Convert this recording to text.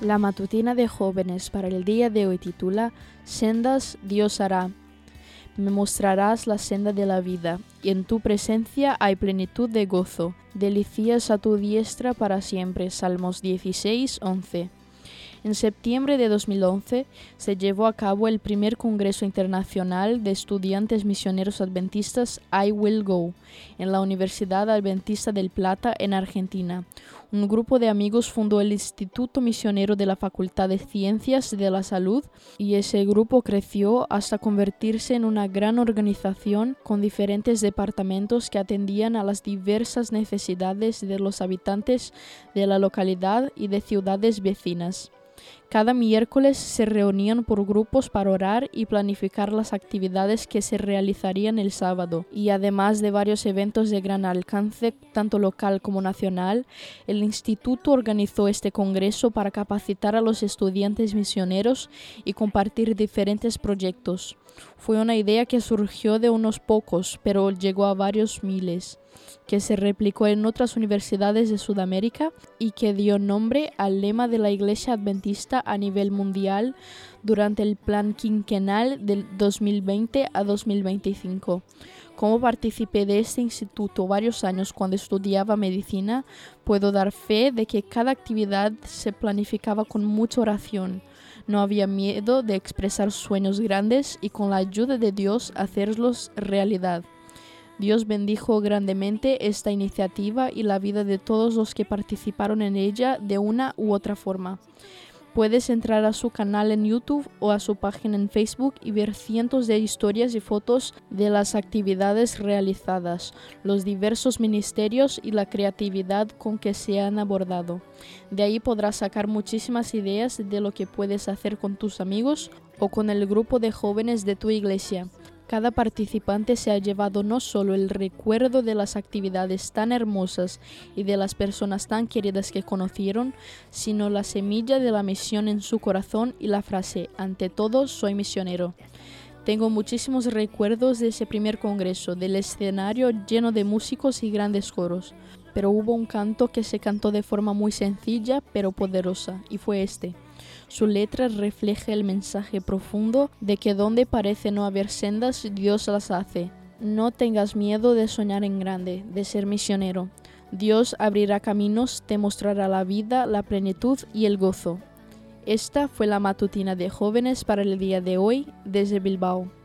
La matutina de jóvenes para el día de hoy titula Sendas Dios hará. Me mostrarás la senda de la vida, y en tu presencia hay plenitud de gozo. Delicias a tu diestra para siempre. Salmos 16, 11. En septiembre de 2011 se llevó a cabo el primer Congreso Internacional de Estudiantes Misioneros Adventistas I Will Go en la Universidad Adventista del Plata en Argentina. Un grupo de amigos fundó el Instituto Misionero de la Facultad de Ciencias de la Salud y ese grupo creció hasta convertirse en una gran organización con diferentes departamentos que atendían a las diversas necesidades de los habitantes de la localidad y de ciudades vecinas. Cada miércoles se reunían por grupos para orar y planificar las actividades que se realizarían el sábado. Y además de varios eventos de gran alcance, tanto local como nacional, el instituto organizó este congreso para capacitar a los estudiantes misioneros y compartir diferentes proyectos. Fue una idea que surgió de unos pocos, pero llegó a varios miles que se replicó en otras universidades de Sudamérica y que dio nombre al lema de la Iglesia Adventista a nivel mundial durante el plan quinquenal del 2020 a 2025. Como participé de este instituto varios años cuando estudiaba medicina, puedo dar fe de que cada actividad se planificaba con mucha oración. No había miedo de expresar sueños grandes y con la ayuda de Dios hacerlos realidad. Dios bendijo grandemente esta iniciativa y la vida de todos los que participaron en ella de una u otra forma. Puedes entrar a su canal en YouTube o a su página en Facebook y ver cientos de historias y fotos de las actividades realizadas, los diversos ministerios y la creatividad con que se han abordado. De ahí podrás sacar muchísimas ideas de lo que puedes hacer con tus amigos o con el grupo de jóvenes de tu iglesia. Cada participante se ha llevado no solo el recuerdo de las actividades tan hermosas y de las personas tan queridas que conocieron, sino la semilla de la misión en su corazón y la frase, ante todo soy misionero. Tengo muchísimos recuerdos de ese primer congreso, del escenario lleno de músicos y grandes coros, pero hubo un canto que se cantó de forma muy sencilla pero poderosa, y fue este. Su letra refleja el mensaje profundo de que donde parece no haber sendas, Dios las hace. No tengas miedo de soñar en grande, de ser misionero. Dios abrirá caminos, te mostrará la vida, la plenitud y el gozo. Esta fue la matutina de jóvenes para el día de hoy desde Bilbao.